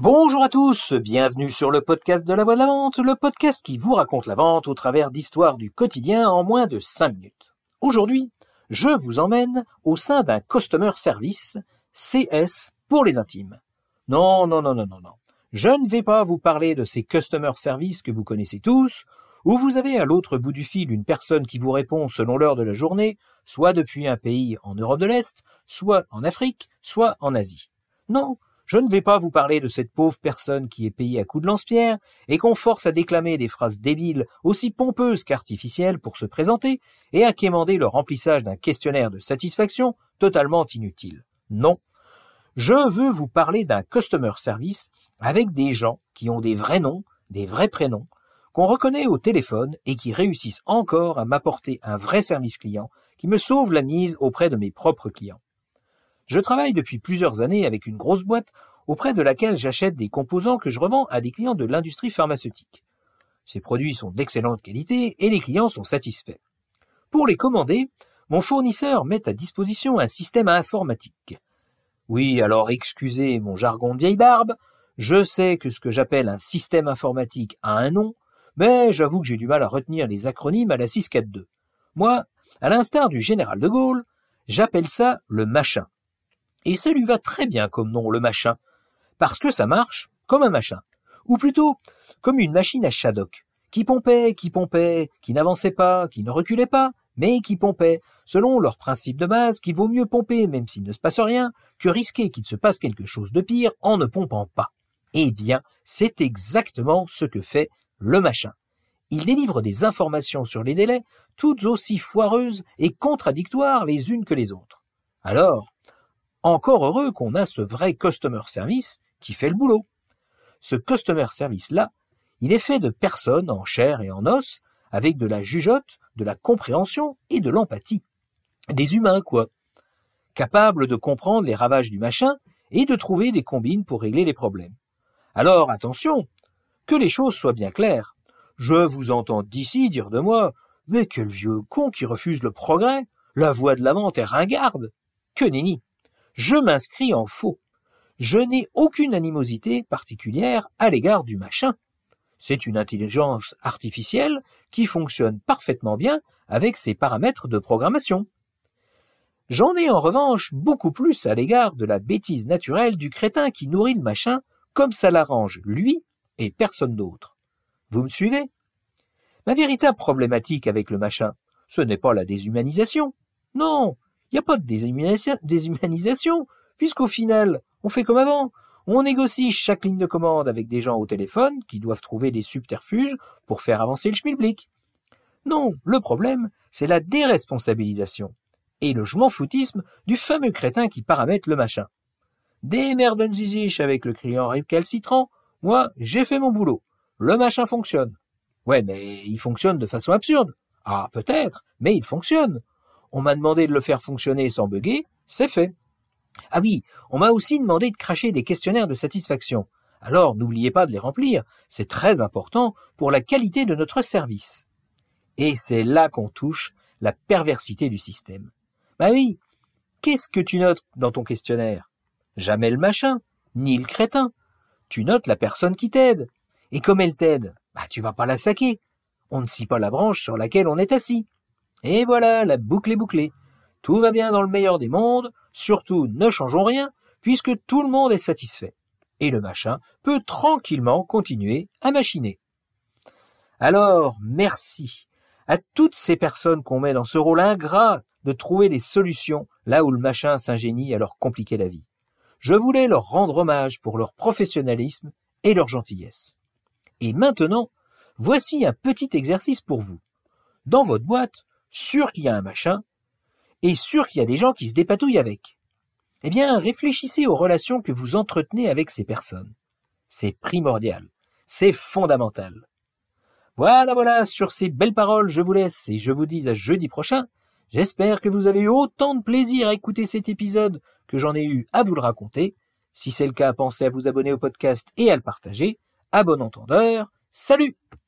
Bonjour à tous, bienvenue sur le podcast de la voix de la vente, le podcast qui vous raconte la vente au travers d'histoires du quotidien en moins de 5 minutes. Aujourd'hui, je vous emmène au sein d'un Customer Service CS pour les intimes. Non, non, non, non, non, non. Je ne vais pas vous parler de ces Customer Service que vous connaissez tous, où vous avez à l'autre bout du fil une personne qui vous répond selon l'heure de la journée, soit depuis un pays en Europe de l'Est, soit en Afrique, soit en Asie. Non, je ne vais pas vous parler de cette pauvre personne qui est payée à coups de lance-pierre et qu'on force à déclamer des phrases débiles aussi pompeuses qu'artificielles pour se présenter et à quémander le remplissage d'un questionnaire de satisfaction totalement inutile. Non. Je veux vous parler d'un customer service avec des gens qui ont des vrais noms, des vrais prénoms, qu'on reconnaît au téléphone et qui réussissent encore à m'apporter un vrai service client qui me sauve la mise auprès de mes propres clients. Je travaille depuis plusieurs années avec une grosse boîte auprès de laquelle j'achète des composants que je revends à des clients de l'industrie pharmaceutique. Ces produits sont d'excellente qualité et les clients sont satisfaits. Pour les commander, mon fournisseur met à disposition un système informatique. Oui, alors excusez mon jargon de vieille barbe, je sais que ce que j'appelle un système informatique a un nom, mais j'avoue que j'ai du mal à retenir les acronymes à la 642. Moi, à l'instar du général de Gaulle, j'appelle ça le machin. Et ça lui va très bien comme nom, le machin, parce que ça marche comme un machin, ou plutôt comme une machine à Shadok, qui pompait, qui pompait, qui n'avançait pas, qui ne reculait pas, mais qui pompait, selon leur principe de base qu'il vaut mieux pomper même s'il ne se passe rien, que risquer qu'il se passe quelque chose de pire en ne pompant pas. Eh bien, c'est exactement ce que fait le machin. Il délivre des informations sur les délais, toutes aussi foireuses et contradictoires les unes que les autres. Alors, encore heureux qu'on a ce vrai customer service qui fait le boulot. Ce customer service-là, il est fait de personnes en chair et en os, avec de la jugeote, de la compréhension et de l'empathie. Des humains, quoi. Capables de comprendre les ravages du machin et de trouver des combines pour régler les problèmes. Alors, attention, que les choses soient bien claires. Je vous entends d'ici dire de moi, mais quel vieux con qui refuse le progrès, la voie de l'avant est ringarde. Que nenni. Je m'inscris en faux. Je n'ai aucune animosité particulière à l'égard du machin. C'est une intelligence artificielle qui fonctionne parfaitement bien avec ses paramètres de programmation. J'en ai en revanche beaucoup plus à l'égard de la bêtise naturelle du crétin qui nourrit le machin comme ça l'arrange lui et personne d'autre. Vous me suivez? Ma véritable problématique avec le machin, ce n'est pas la déshumanisation. Non, il n'y a pas de déshumanisation, puisqu'au final, on fait comme avant. On négocie chaque ligne de commande avec des gens au téléphone qui doivent trouver des subterfuges pour faire avancer le schmilblick. Non, le problème, c'est la déresponsabilisation et le je m'en foutisme du fameux crétin qui paramètre le machin. Des merdes ziziches avec le client récalcitrant, moi, j'ai fait mon boulot. Le machin fonctionne. Ouais, mais il fonctionne de façon absurde. Ah, peut-être, mais il fonctionne. On m'a demandé de le faire fonctionner sans bugger, c'est fait. Ah oui, on m'a aussi demandé de cracher des questionnaires de satisfaction. Alors n'oubliez pas de les remplir, c'est très important pour la qualité de notre service. Et c'est là qu'on touche la perversité du système. Bah oui, qu'est-ce que tu notes dans ton questionnaire? Jamais le machin, ni le crétin. Tu notes la personne qui t'aide. Et comme elle t'aide, bah tu vas pas la saquer. On ne scie pas la branche sur laquelle on est assis. Et voilà, la boucle est bouclée. Tout va bien dans le meilleur des mondes, surtout ne changeons rien, puisque tout le monde est satisfait. Et le machin peut tranquillement continuer à machiner. Alors, merci à toutes ces personnes qu'on met dans ce rôle ingrat de trouver des solutions là où le machin s'ingénie à leur compliquer la vie. Je voulais leur rendre hommage pour leur professionnalisme et leur gentillesse. Et maintenant, voici un petit exercice pour vous. Dans votre boîte, sûr qu'il y a un machin, et sûr qu'il y a des gens qui se dépatouillent avec. Eh bien, réfléchissez aux relations que vous entretenez avec ces personnes. C'est primordial, c'est fondamental. Voilà, voilà, sur ces belles paroles, je vous laisse et je vous dis à jeudi prochain. J'espère que vous avez eu autant de plaisir à écouter cet épisode que j'en ai eu à vous le raconter. Si c'est le cas, pensez à vous abonner au podcast et à le partager. À bon entendeur, salut